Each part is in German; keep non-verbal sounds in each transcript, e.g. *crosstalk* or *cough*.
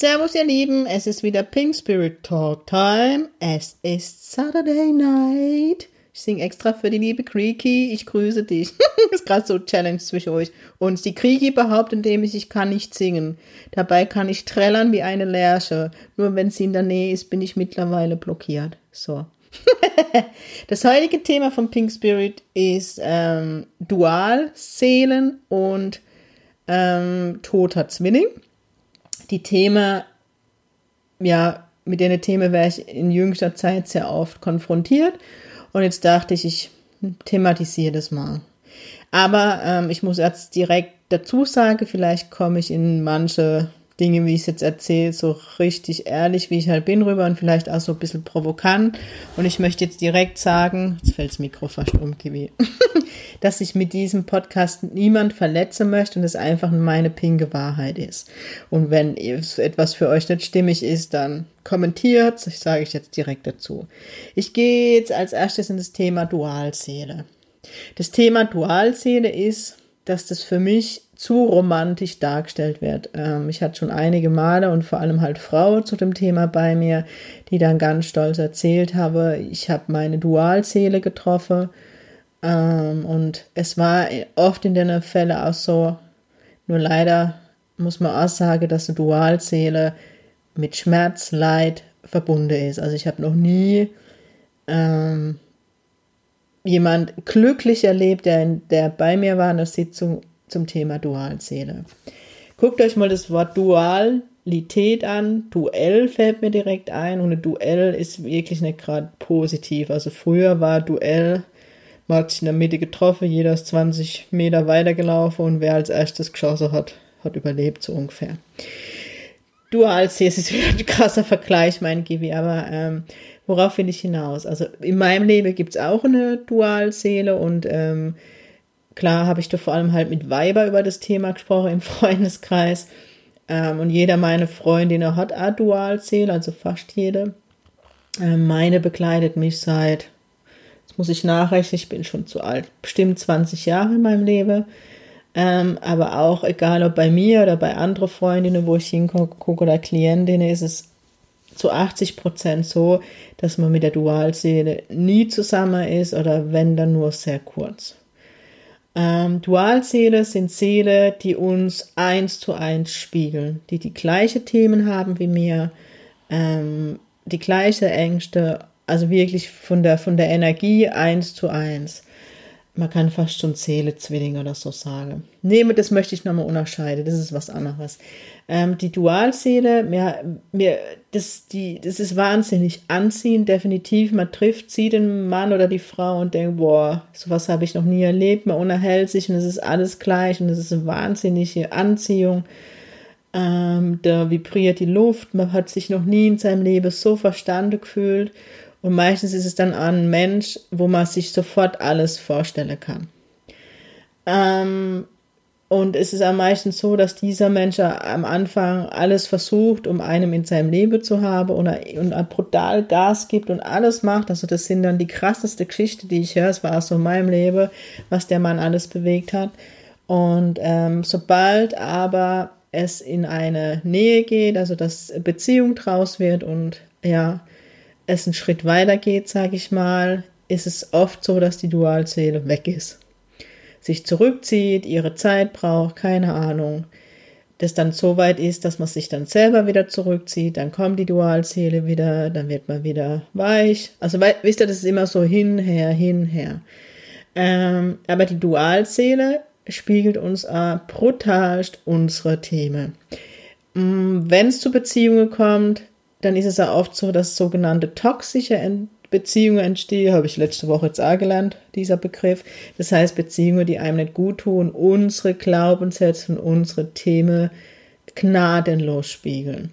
Servus ihr Lieben, es ist wieder Pink Spirit Talk Time. Es ist Saturday Night. Ich singe extra für die liebe Creaky. Ich grüße dich. *laughs* ist gerade so Challenge zwischen euch. Und die Creaky behauptet nämlich, ich kann nicht singen. Dabei kann ich trällern wie eine Lerche. Nur wenn sie in der Nähe ist, bin ich mittlerweile blockiert. So. *laughs* das heutige Thema von Pink Spirit ist ähm, Dualseelen und ähm, toter Zwilling. Die Themen, ja, mit den Themen wäre ich in jüngster Zeit sehr oft konfrontiert. Und jetzt dachte ich, ich thematisiere das mal. Aber ähm, ich muss jetzt direkt dazu sagen, vielleicht komme ich in manche Dinge, wie ich es jetzt erzähle, so richtig ehrlich, wie ich halt bin rüber und vielleicht auch so ein bisschen provokant. Und ich möchte jetzt direkt sagen, jetzt fällt das Mikro fast um, Kiwi, *laughs* dass ich mit diesem Podcast niemand verletzen möchte und es einfach meine pinke Wahrheit ist. Und wenn etwas für euch nicht stimmig ist, dann kommentiert, das sage ich jetzt direkt dazu. Ich gehe jetzt als erstes in das Thema Dualseele. Das Thema Dualseele ist, dass das für mich zu romantisch dargestellt wird. Ähm, ich hatte schon einige Male und vor allem halt Frauen zu dem Thema bei mir, die dann ganz stolz erzählt habe, ich habe meine Dualseele getroffen. Ähm, und es war oft in den Fällen auch so, nur leider muss man auch sagen, dass eine Dualseele mit Schmerz, Leid verbunden ist. Also ich habe noch nie ähm, jemand glücklich erlebt, der, der bei mir war in der Sitzung zum Thema Dualseele. Guckt euch mal das Wort Dualität an. Duell fällt mir direkt ein und ein Duell ist wirklich nicht gerade positiv. Also früher war Duell, man hat sich in der Mitte getroffen, jeder ist 20 Meter weitergelaufen und wer als erstes geschossen hat, hat überlebt, so ungefähr. Dualseele ist wieder ein krasser Vergleich, mein Gibi, aber ähm, worauf will ich hinaus? Also in meinem Leben gibt es auch eine Dualseele und ähm, Klar habe ich da vor allem halt mit Weiber über das Thema gesprochen im *laughs* Freundeskreis. Ähm, und jeder meiner Freundinnen hat auch Dualseele, also fast jede. Ähm, meine begleitet mich seit, muss ich nachrechnen, ich bin schon zu alt, bestimmt 20 Jahre in meinem Leben. Ähm, aber auch egal ob bei mir oder bei anderen Freundinnen, wo ich hingucke oder Klientinnen, ist es zu 80 Prozent so, dass man mit der Dualseele nie zusammen ist oder wenn dann nur sehr kurz. Ähm, Dualseele sind Seele, die uns eins zu eins spiegeln, die die gleichen Themen haben wie mir, ähm, die gleiche Ängste, also wirklich von der, von der Energie eins zu eins man kann fast schon Seele-Zwilling oder so sagen. Nee, das möchte ich nochmal unterscheiden, das ist was anderes. Ähm, die Dualseele, mir, mir, das, die, das ist wahnsinnig anziehend, definitiv. Man trifft, sieht den Mann oder die Frau und denkt, boah, sowas habe ich noch nie erlebt. Man unterhält sich und es ist alles gleich und es ist eine wahnsinnige Anziehung. Ähm, da vibriert die Luft, man hat sich noch nie in seinem Leben so verstanden gefühlt. Und meistens ist es dann ein Mensch, wo man sich sofort alles vorstellen kann. Ähm, und es ist am meisten so, dass dieser Mensch am Anfang alles versucht, um einem in seinem Leben zu haben und, und brutal Gas gibt und alles macht. Also das sind dann die krasseste Geschichte, die ich höre. Es war so in meinem Leben, was der Mann alles bewegt hat. Und ähm, sobald aber es in eine Nähe geht, also dass Beziehung draus wird und ja, es einen Schritt weiter geht, sage ich mal, ist es oft so, dass die Dualseele weg ist. Sich zurückzieht, ihre Zeit braucht, keine Ahnung. Das dann so weit ist, dass man sich dann selber wieder zurückzieht, dann kommt die Dualseele wieder, dann wird man wieder weich. Also wisst ihr, das ist immer so hinher, hinher. Ähm, aber die Dualseele spiegelt uns äh, brutalst unsere Themen. Mm, Wenn es zu Beziehungen kommt, dann ist es ja oft so, dass sogenannte toxische Beziehungen entstehen, habe ich letzte Woche jetzt auch gelernt, dieser Begriff. Das heißt Beziehungen, die einem nicht gut tun, unsere Glaubenssätze und unsere Themen gnadenlos spiegeln.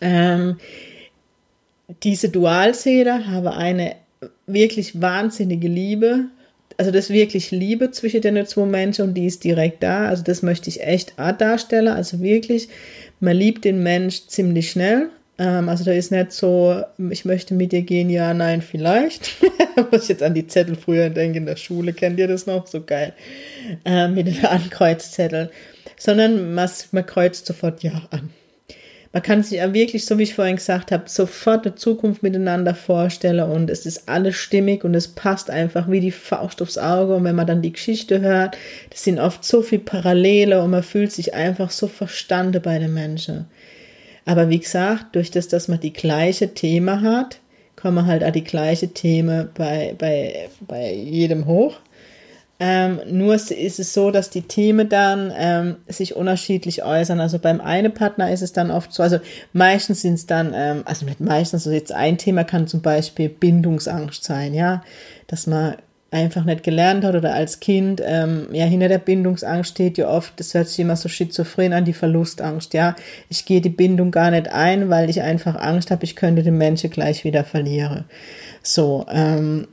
Ähm, diese Dualseele habe eine wirklich wahnsinnige Liebe. Also das ist wirklich Liebe zwischen den zwei Menschen und die ist direkt da. Also das möchte ich echt darstellen. Also wirklich, man liebt den Mensch ziemlich schnell. Ähm, also da ist nicht so, ich möchte mit dir gehen, ja, nein, vielleicht. *laughs* Muss ich jetzt an die Zettel früher denken, in der Schule, kennt ihr das noch? So geil. Ähm, mit den Ankreuzzetteln. Sondern man, man kreuzt sofort Ja an. Man kann sich wirklich, so wie ich vorhin gesagt habe, sofort eine Zukunft miteinander vorstellen und es ist alles stimmig und es passt einfach wie die Faust aufs Auge. Und wenn man dann die Geschichte hört, das sind oft so viele Parallele und man fühlt sich einfach so verstanden bei den Menschen. Aber wie gesagt, durch das, dass man die gleiche Thema hat, kommen halt auch die gleiche Themen bei, bei, bei jedem hoch. Ähm, nur ist es so, dass die Themen dann ähm, sich unterschiedlich äußern. Also beim einen Partner ist es dann oft so, also meistens sind es dann, ähm, also nicht meistens, also jetzt ein Thema kann zum Beispiel Bindungsangst sein, ja, dass man einfach nicht gelernt hat oder als Kind, ähm, ja, hinter der Bindungsangst steht ja oft, das hört sich immer so schizophren an, die Verlustangst, ja. Ich gehe die Bindung gar nicht ein, weil ich einfach Angst habe, ich könnte den Menschen gleich wieder verlieren. So, ähm,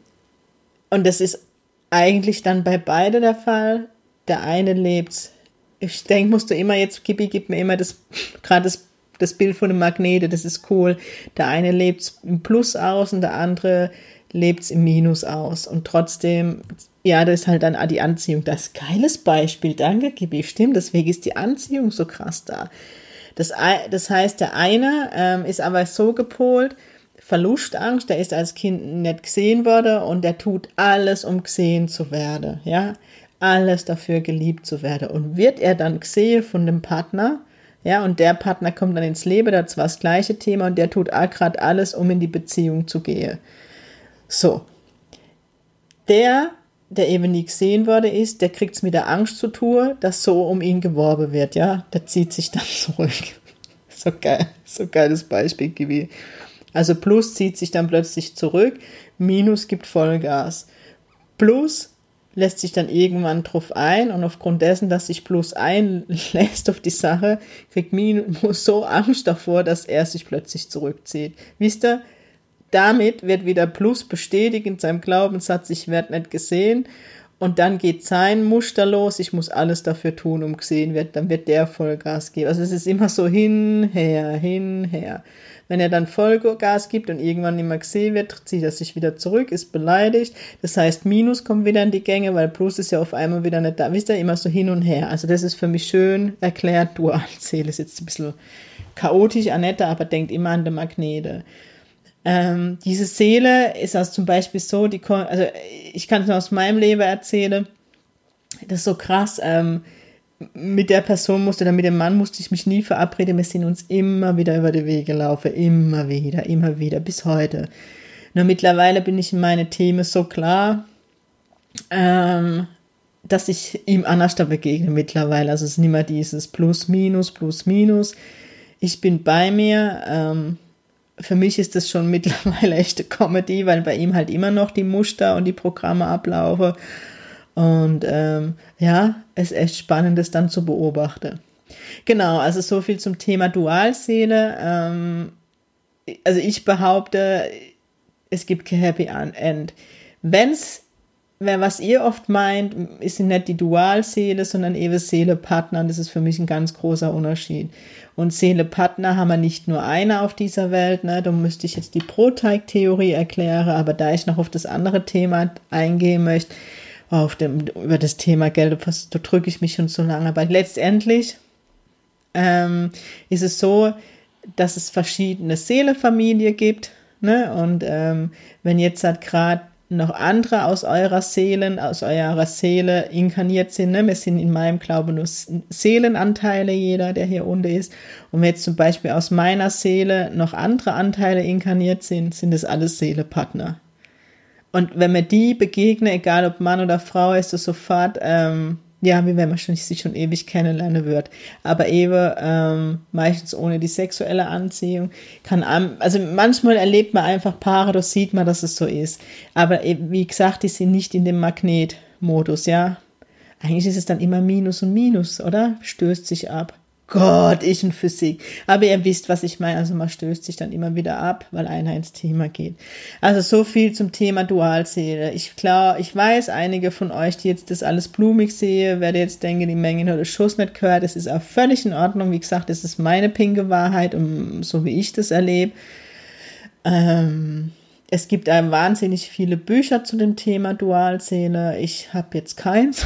und das ist eigentlich dann bei beide der Fall. Der eine lebt, ich denke, musst du immer jetzt, Gibi gibt mir immer das, gerade das, das Bild von dem Magnete, das ist cool. Der eine lebt im Plus aus und der andere lebt im Minus aus. Und trotzdem, ja, das ist halt dann die Anziehung. Das ist ein geiles Beispiel, danke, Gibi. Stimmt, deswegen ist die Anziehung so krass da. Das, das heißt, der eine ähm, ist aber so gepolt, Verlustangst, der ist als Kind nicht gesehen worden und der tut alles, um gesehen zu werden, ja, alles dafür geliebt zu werden. Und wird er dann gesehen von dem Partner, ja, und der Partner kommt dann ins Leben, da zwar das gleiche Thema und der tut auch gerade alles, um in die Beziehung zu gehen. So. Der, der eben nie gesehen wurde, ist, der kriegt es mit der Angst zu tun, dass so um ihn geworben wird, ja. Der zieht sich dann *laughs* zurück. so geil, so geiles Beispiel gewesen. Also Plus zieht sich dann plötzlich zurück, Minus gibt Vollgas. Plus lässt sich dann irgendwann drauf ein und aufgrund dessen, dass sich Plus einlässt auf die Sache, kriegt Minus so Angst davor, dass er sich plötzlich zurückzieht. Wisst ihr, damit wird wieder Plus bestätigt in seinem Glaubenssatz, ich werde nicht gesehen. Und dann geht sein Muster los, ich muss alles dafür tun, um gesehen wird, dann wird der Vollgas geben. Also es ist immer so hin, her, hin, her. Wenn er dann Vollgas gibt und irgendwann nicht mehr gesehen wird, zieht er sich wieder zurück, ist beleidigt. Das heißt, Minus kommt wieder in die Gänge, weil Plus ist ja auf einmal wieder nicht da. Wisst ihr, immer so hin und her. Also das ist für mich schön erklärt. Dualseele *laughs* ist jetzt ein bisschen chaotisch, Annette, aber denkt immer an die Magnete. Ähm, diese Seele ist also zum Beispiel so, die, also ich kann es nur aus meinem Leben erzählen, das ist so krass, ähm, mit der Person musste oder mit dem Mann musste ich mich nie verabreden. Wir sind uns immer wieder über die Wege laufen. Immer wieder, immer wieder, bis heute. Nur mittlerweile bin ich in meine Themen so klar, ähm, dass ich ihm anders da begegne mittlerweile. Also es ist nicht mehr dieses Plus, Minus, Plus, Minus. Ich bin bei mir. Ähm, für mich ist das schon *laughs* mittlerweile echte Comedy, weil bei ihm halt immer noch die Muster und die Programme ablaufen. Und ähm, ja, es ist echt spannend, das dann zu beobachten. Genau, also so viel zum Thema Dualseele. Ähm, also ich behaupte, es gibt kein Happy End. Wenn's, was ihr oft meint, ist nicht die Dualseele, sondern eben Seele-Partner. Und das ist für mich ein ganz großer Unterschied. Und Seele-Partner haben wir nicht nur eine auf dieser Welt. Ne? Da müsste ich jetzt die Proteig-Theorie erklären. Aber da ich noch auf das andere Thema eingehen möchte, auf dem, über das Thema Geld, da drücke ich mich schon so lange. Aber letztendlich ähm, ist es so, dass es verschiedene Seelefamilien gibt. Ne? Und ähm, wenn jetzt halt gerade noch andere aus eurer Seelen, aus eurer Seele inkarniert sind. Ne? Wir sind in meinem Glauben nur Seelenanteile, jeder, der hier unten ist. Und wenn jetzt zum Beispiel aus meiner Seele noch andere Anteile inkarniert sind, sind es alles Seelepartner. Und wenn man die begegnet, egal ob Mann oder Frau, ist es sofort, ähm, ja, wie wenn man schon, sich schon ewig kennenlernen wird. Aber eben ähm, meistens ohne die sexuelle Anziehung kann, also manchmal erlebt man einfach Paare, da sieht man, dass es so ist. Aber wie gesagt, die sind nicht in dem Magnetmodus, ja. Eigentlich ist es dann immer Minus und Minus, oder? Stößt sich ab. Gott, ich in Physik. Aber ihr wisst, was ich meine. Also man stößt sich dann immer wieder ab, weil einer ins Thema geht. Also so viel zum Thema Dualseele. Ich klar, ich weiß, einige von euch, die jetzt das alles blumig sehe, werde jetzt denken, die Menge das Schuss nicht gehört. Das ist auch völlig in Ordnung. Wie gesagt, das ist meine pinke Wahrheit, um, so wie ich das erlebe. Ähm, es gibt einem wahnsinnig viele Bücher zu dem Thema Dualseele. Ich habe jetzt keins.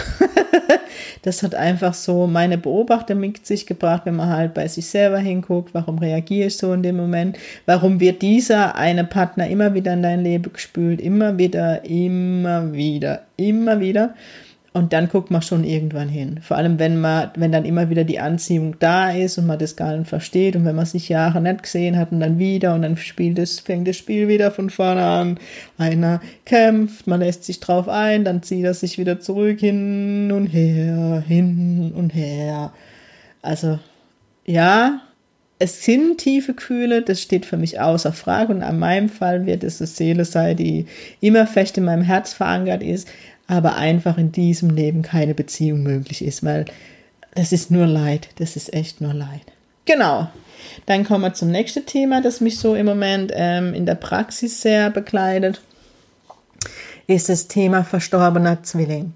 *laughs* das hat einfach so meine Beobachtung mit sich gebracht, wenn man halt bei sich selber hinguckt, warum reagiere ich so in dem Moment, warum wird dieser eine Partner immer wieder in dein Leben gespült, immer wieder, immer wieder, immer wieder. Und dann guckt man schon irgendwann hin. Vor allem, wenn man, wenn dann immer wieder die Anziehung da ist und man das gar nicht versteht und wenn man sich Jahre nicht gesehen hat und dann wieder und dann spielt es, fängt das Spiel wieder von vorne an. Einer kämpft, man lässt sich drauf ein, dann zieht er sich wieder zurück hin und her, hin und her. Also, ja, es sind tiefe Gefühle, das steht für mich außer Frage und an meinem Fall wird es eine Seele sein, die immer fest in meinem Herz verankert ist, aber einfach in diesem Leben keine Beziehung möglich ist, weil das ist nur Leid, das ist echt nur Leid. Genau. Dann kommen wir zum nächsten Thema, das mich so im Moment ähm, in der Praxis sehr begleitet, ist das Thema verstorbener Zwilling.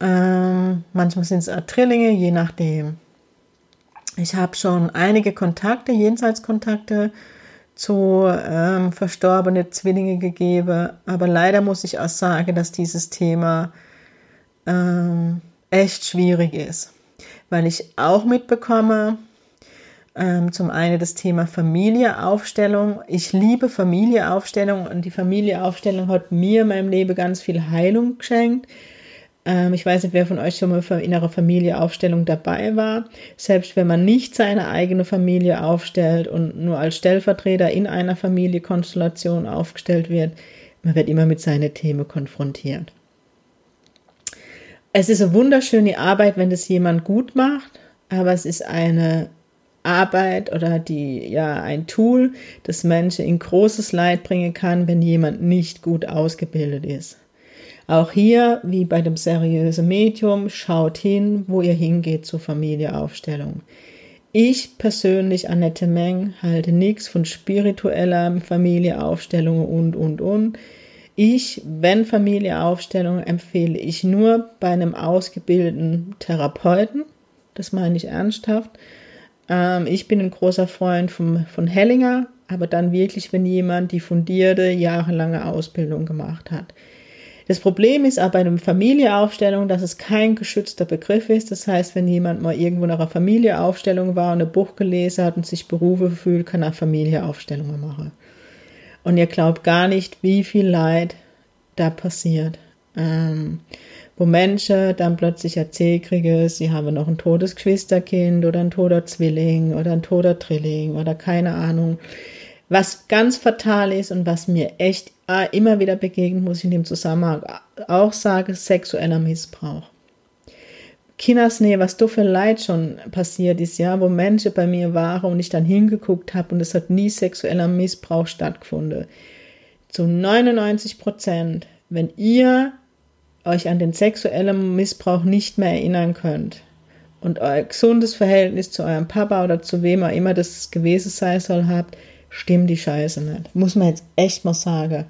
Ähm, manchmal sind es Trillinge, je nachdem. Ich habe schon einige Kontakte, Jenseitskontakte zu ähm, verstorbene Zwillinge gegeben. Aber leider muss ich auch sagen, dass dieses Thema ähm, echt schwierig ist, weil ich auch mitbekomme, ähm, zum einen das Thema Familieaufstellung. Ich liebe Familieaufstellung und die Familieaufstellung hat mir in meinem Leben ganz viel Heilung geschenkt. Ähm, ich weiß nicht, wer von euch schon mal für innere Familieaufstellung dabei war. Selbst wenn man nicht seine eigene Familie aufstellt und nur als Stellvertreter in einer Familienkonstellation aufgestellt wird, man wird immer mit seinen Themen konfrontiert. Es ist eine wunderschöne Arbeit, wenn das jemand gut macht, aber es ist eine Arbeit oder die, ja, ein Tool, das Menschen in großes Leid bringen kann, wenn jemand nicht gut ausgebildet ist. Auch hier, wie bei dem seriösen Medium, schaut hin, wo ihr hingeht zur Familieaufstellung. Ich persönlich, Annette Meng, halte nichts von spiritueller Familieaufstellung und, und, und. Ich, wenn Familieaufstellung, empfehle ich nur bei einem ausgebildeten Therapeuten. Das meine ich ernsthaft. Ähm, ich bin ein großer Freund vom, von Hellinger, aber dann wirklich, wenn jemand die fundierte, jahrelange Ausbildung gemacht hat. Das Problem ist aber bei einer Familieaufstellung, dass es kein geschützter Begriff ist. Das heißt, wenn jemand mal irgendwo nach einer Familieaufstellung war und ein Buch gelesen hat und sich berufen fühlt, kann er Familieaufstellungen machen. Und ihr glaubt gar nicht, wie viel Leid da passiert. Ähm, wo Menschen dann plötzlich erzählt kriegen, sie haben noch ein totes Geschwisterkind oder ein toter Zwilling oder ein toter Drilling oder keine Ahnung. Was ganz fatal ist und was mir echt äh, immer wieder begegnet, muss ich in dem Zusammenhang auch sagen, sexueller Missbrauch. Kindersnähe, was du für Leid schon passiert ist, ja, wo Menschen bei mir waren und ich dann hingeguckt habe und es hat nie sexueller Missbrauch stattgefunden. Zu 99 Prozent, wenn ihr euch an den sexuellen Missbrauch nicht mehr erinnern könnt und euer gesundes Verhältnis zu eurem Papa oder zu wem auch immer das gewesen sein soll habt, stimmt die Scheiße nicht. Muss man jetzt echt mal sagen.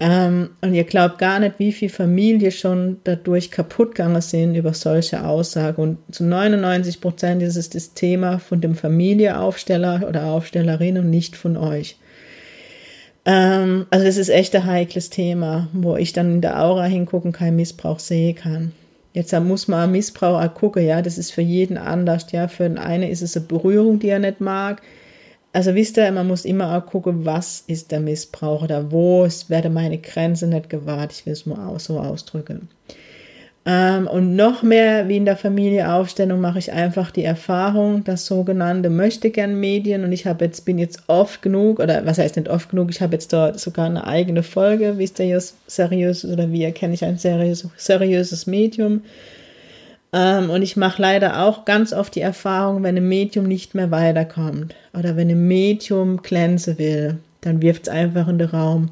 Ähm, und ihr glaubt gar nicht, wie viele Familien schon dadurch kaputt gegangen sind über solche Aussagen. Und zu 99 Prozent ist es das Thema von dem Familieaufsteller oder Aufstellerin und nicht von euch. Ähm, also es ist echt ein heikles Thema, wo ich dann in der Aura hingucken, keinen Missbrauch sehen kann. Jetzt muss man Missbrauch auch gucken, ja, das ist für jeden anders. Ja, für den einen ist es eine Berührung, die er nicht mag also wisst ihr, man muss immer auch gucken, was ist der Missbrauch oder wo ist, werde meine Grenze nicht gewahrt. Ich will es mal auch so ausdrücken. Ähm, und noch mehr wie in der Familieaufstellung mache ich einfach die Erfahrung, dass sogenannte Möchtegern-Medien und ich habe jetzt, bin jetzt oft genug, oder was heißt nicht oft genug, ich habe jetzt dort sogar eine eigene Folge, wie ist der seriös oder wie erkenne ich ein seriös, seriöses Medium, ähm, und ich mache leider auch ganz oft die Erfahrung, wenn ein Medium nicht mehr weiterkommt oder wenn ein Medium glänzen will, dann wirft es einfach in den Raum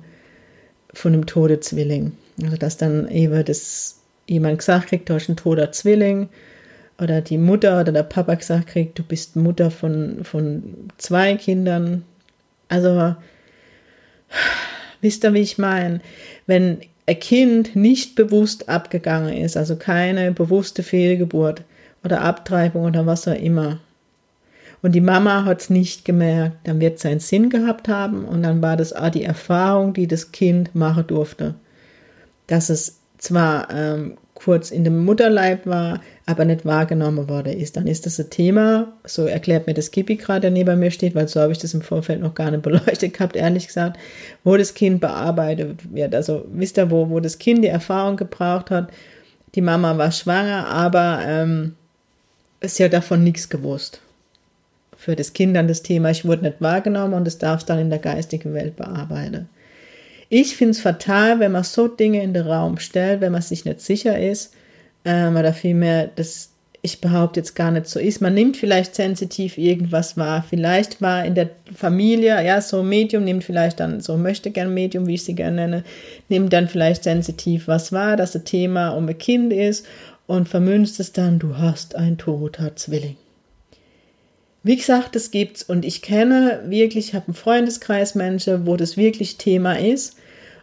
von einem toten Zwilling. Also dass dann eben das jemand gesagt kriegt, du hast einen toter Zwilling oder die Mutter oder der Papa gesagt kriegt, du bist Mutter von, von zwei Kindern. Also, wisst ihr, wie ich meine? Wenn Kind nicht bewusst abgegangen ist, also keine bewusste Fehlgeburt oder Abtreibung oder was auch immer, und die Mama hat es nicht gemerkt, dann wird es einen Sinn gehabt haben und dann war das auch die Erfahrung, die das Kind machen durfte. Dass es zwar ähm, kurz in dem Mutterleib war, aber nicht wahrgenommen worden ist. Dann ist das ein Thema, so erklärt mir das Kippi gerade, der neben mir steht, weil so habe ich das im Vorfeld noch gar nicht *laughs* beleuchtet gehabt, ehrlich gesagt, wo das Kind bearbeitet wird. Also wisst ihr, wo, wo das Kind die Erfahrung gebraucht hat, die Mama war schwanger, aber ähm, sie hat davon nichts gewusst. Für das Kind dann das Thema, ich wurde nicht wahrgenommen und es darf dann in der geistigen Welt bearbeiten. Ich finde es fatal, wenn man so Dinge in den Raum stellt, wenn man sich nicht sicher ist, ähm, oder vielmehr, dass ich behaupte jetzt gar nicht so ist. Man nimmt vielleicht sensitiv irgendwas wahr. Vielleicht war in der Familie, ja, so Medium nimmt vielleicht dann, so möchte gern Medium, wie ich sie gerne nenne, nimmt dann vielleicht sensitiv was wahr, dass ein Thema um ein Kind ist und vermünzt es dann, du hast ein toter Zwilling. Wie gesagt, das gibt's. Und ich kenne wirklich, ich habe einen Freundeskreis Menschen, wo das wirklich Thema ist.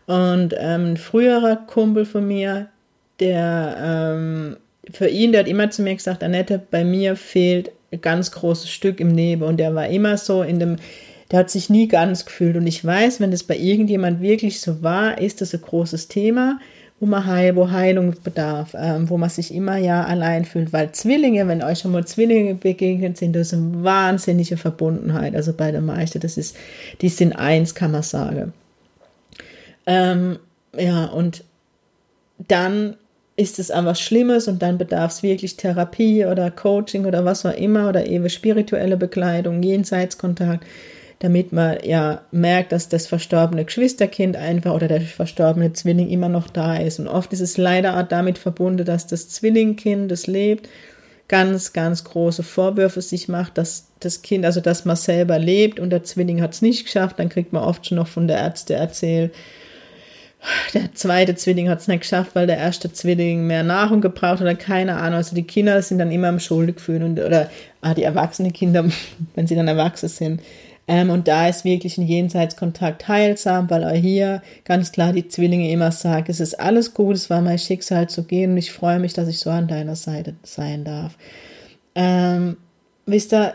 Und ähm, ein früherer Kumpel von mir, der ähm, für ihn, der hat immer zu mir gesagt, Annette, bei mir fehlt ein ganz großes Stück im Nebel. Und der war immer so in dem, der hat sich nie ganz gefühlt. Und ich weiß, wenn das bei irgendjemand wirklich so war, ist das ein großes Thema wo man heil, wo Heilung bedarf, ähm, wo man sich immer ja allein fühlt, weil Zwillinge, wenn euch schon mal Zwillinge begegnet sind, das ist eine wahnsinnige Verbundenheit, also bei der Meister, das ist, die sind eins, kann man sagen. Ähm, ja, und dann ist es einfach Schlimmes und dann bedarf es wirklich Therapie oder Coaching oder was auch immer oder eben spirituelle Bekleidung, Jenseitskontakt damit man ja merkt, dass das verstorbene Geschwisterkind einfach oder der verstorbene Zwilling immer noch da ist. Und oft ist es leider auch damit verbunden, dass das Zwillingkind, das lebt, ganz, ganz große Vorwürfe sich macht, dass das Kind, also dass man selber lebt und der Zwilling hat es nicht geschafft, dann kriegt man oft schon noch von der Ärzte erzählt, der zweite Zwilling hat es nicht geschafft, weil der erste Zwilling mehr Nahrung gebraucht hat oder keine Ahnung. Also die Kinder sind dann immer im Schuldgefühl und oder ah, die erwachsenen Kinder, *laughs* wenn sie dann erwachsen sind, ähm, und da ist wirklich ein Jenseitskontakt heilsam, weil auch hier ganz klar die Zwillinge immer sagen, es ist alles gut, es war mein Schicksal zu gehen und ich freue mich, dass ich so an deiner Seite sein darf. Ähm, wisst ihr,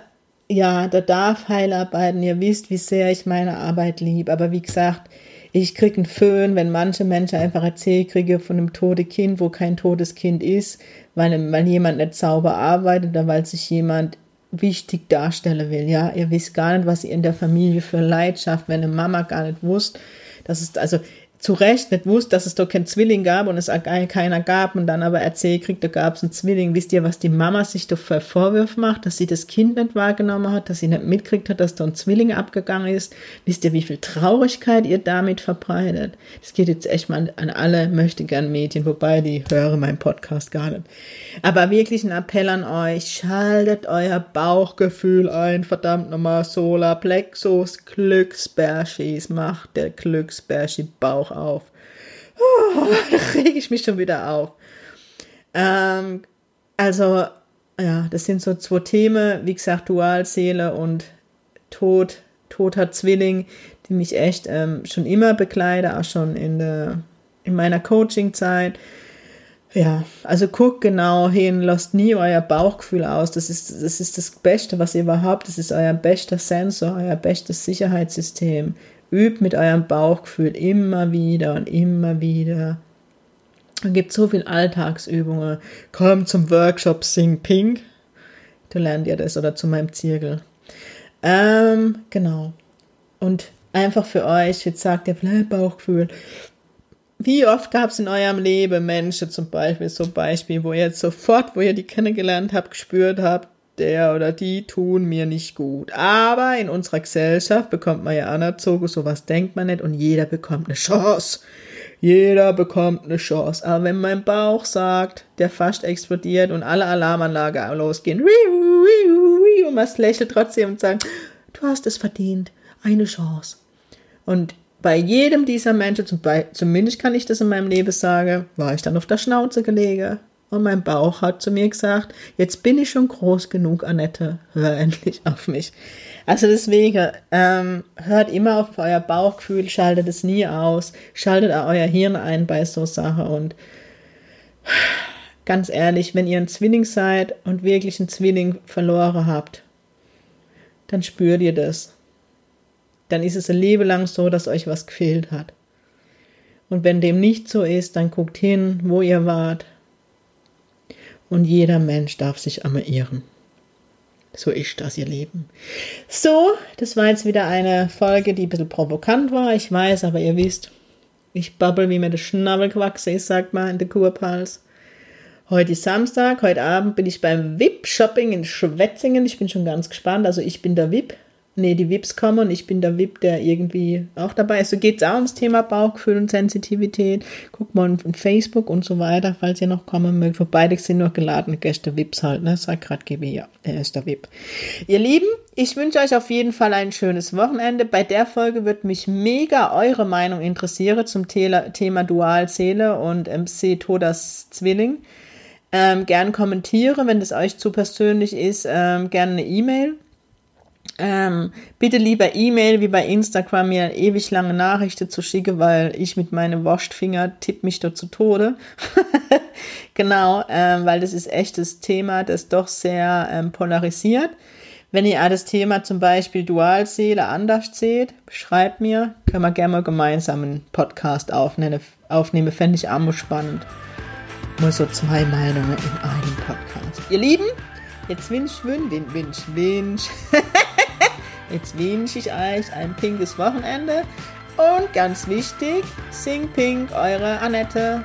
ja, da darf Heilarbeiten, ihr wisst, wie sehr ich meine Arbeit liebe, aber wie gesagt, ich kriege einen Föhn, wenn manche Menschen einfach erzählt kriege von einem toten Kind, wo kein totes Kind ist, weil, weil jemand nicht sauber arbeitet oder weil sich jemand wichtig darstellen will. Ja, ihr wisst gar nicht, was ihr in der Familie für Leid schafft, wenn eine Mama gar nicht wusste, dass es, also zu Recht nicht wusste, dass es doch keinen Zwilling gab und es keiner gab und dann aber erzählt kriegt, da gab es einen Zwilling. Wisst ihr, was die Mama sich doch für Vorwürfe macht, dass sie das Kind nicht wahrgenommen hat, dass sie nicht mitkriegt hat, dass da ein Zwilling abgegangen ist? Wisst ihr, wie viel Traurigkeit ihr damit verbreitet? Das geht jetzt echt mal an alle möchte gern Medien, wobei die hören meinen Podcast gar nicht. Aber wirklich ein Appell an euch, schaltet euer Bauchgefühl ein, verdammt nochmal, Solarplexus, Glücksbärschis, macht der Glücksbärschi Bauch auch auf. Oh, *laughs* da rege ich mich schon wieder auf. Ähm, also, ja, das sind so zwei Themen, wie gesagt, Dualseele und Tod, toter Zwilling, die mich echt ähm, schon immer begleiten, auch schon in, der, in meiner Coaching-Zeit. Ja, also guckt genau hin, lasst nie euer Bauchgefühl aus. Das ist, das ist das Beste, was ihr überhaupt, das ist euer bester Sensor, euer bestes Sicherheitssystem. Übt mit eurem Bauchgefühl immer wieder und immer wieder. Es gibt so viele Alltagsübungen. Kommt zum Workshop Sing Pink. Du lernt ihr das oder zu meinem Zirkel. Ähm, genau. Und einfach für euch, jetzt sagt ihr vielleicht Bauchgefühl. Wie oft gab es in eurem Leben Menschen zum Beispiel, so Beispiel, wo ihr jetzt sofort, wo ihr die kennengelernt habt, gespürt habt, der oder die tun mir nicht gut. Aber in unserer Gesellschaft bekommt man ja anerzogen, sowas denkt man nicht und jeder bekommt eine Chance. Jeder bekommt eine Chance. Aber wenn mein Bauch sagt, der fast explodiert und alle Alarmanlage losgehen, und man lächelt trotzdem und sagt, du hast es verdient, eine Chance. Und bei jedem dieser Menschen, zumindest kann ich das in meinem Leben sagen, war ich dann auf der Schnauze gelegen Und mein Bauch hat zu mir gesagt, jetzt bin ich schon groß genug, Annette, hör endlich auf mich. Also deswegen, ähm, hört immer auf euer Bauchgefühl, schaltet es nie aus, schaltet euer Hirn ein bei so Sachen und ganz ehrlich, wenn ihr ein Zwilling seid und wirklich einen Zwilling verloren habt, dann spürt ihr das. Dann ist es ein Leben lang so, dass euch was gefehlt hat. Und wenn dem nicht so ist, dann guckt hin, wo ihr wart, und jeder Mensch darf sich einmal irren. So ist das ihr Leben. So, das war jetzt wieder eine Folge, die ein bisschen provokant war. Ich weiß, aber ihr wisst, ich babbel, wie mir der Schnabel gewachsen ist, sagt man in der Kurpals. Heute ist Samstag, heute Abend bin ich beim VIP-Shopping in Schwetzingen. Ich bin schon ganz gespannt. Also ich bin der VIP nee, die VIPs kommen und ich bin der VIP, der irgendwie auch dabei ist. So geht es auch ums Thema Bauchgefühl und Sensitivität. Guckt mal auf Facebook und so weiter, falls ihr noch kommen mögt. Wobei, das sind nur geladene Gäste, VIPs halt, ne? Sagt gerade GB, ja, er ist der VIP. Ihr Lieben, ich wünsche euch auf jeden Fall ein schönes Wochenende. Bei der Folge wird mich mega eure Meinung interessieren zum Thema Dualseele und MC Todas Zwilling. Ähm, gern kommentiere, wenn das euch zu persönlich ist, ähm, gerne eine E-Mail ähm, bitte lieber E-Mail wie bei Instagram mir ewig lange Nachrichten zu schicken, weil ich mit meinem Waschtfinger tipp mich dort zu Tode. *laughs* genau, ähm, weil das ist echtes Thema, das doch sehr ähm, polarisiert. Wenn ihr das Thema zum Beispiel Dualseele anders seht, schreibt mir, können wir gerne mal gemeinsam einen Podcast aufnehmen. aufnehmen Fände ich auch mal spannend. Nur so zwei Meinungen in einem Podcast. Ihr Lieben, jetzt wünsch, wünsch, wünsch, wünsch. *laughs* Jetzt wünsche ich euch ein pinkes Wochenende und ganz wichtig, sing pink, eure Annette.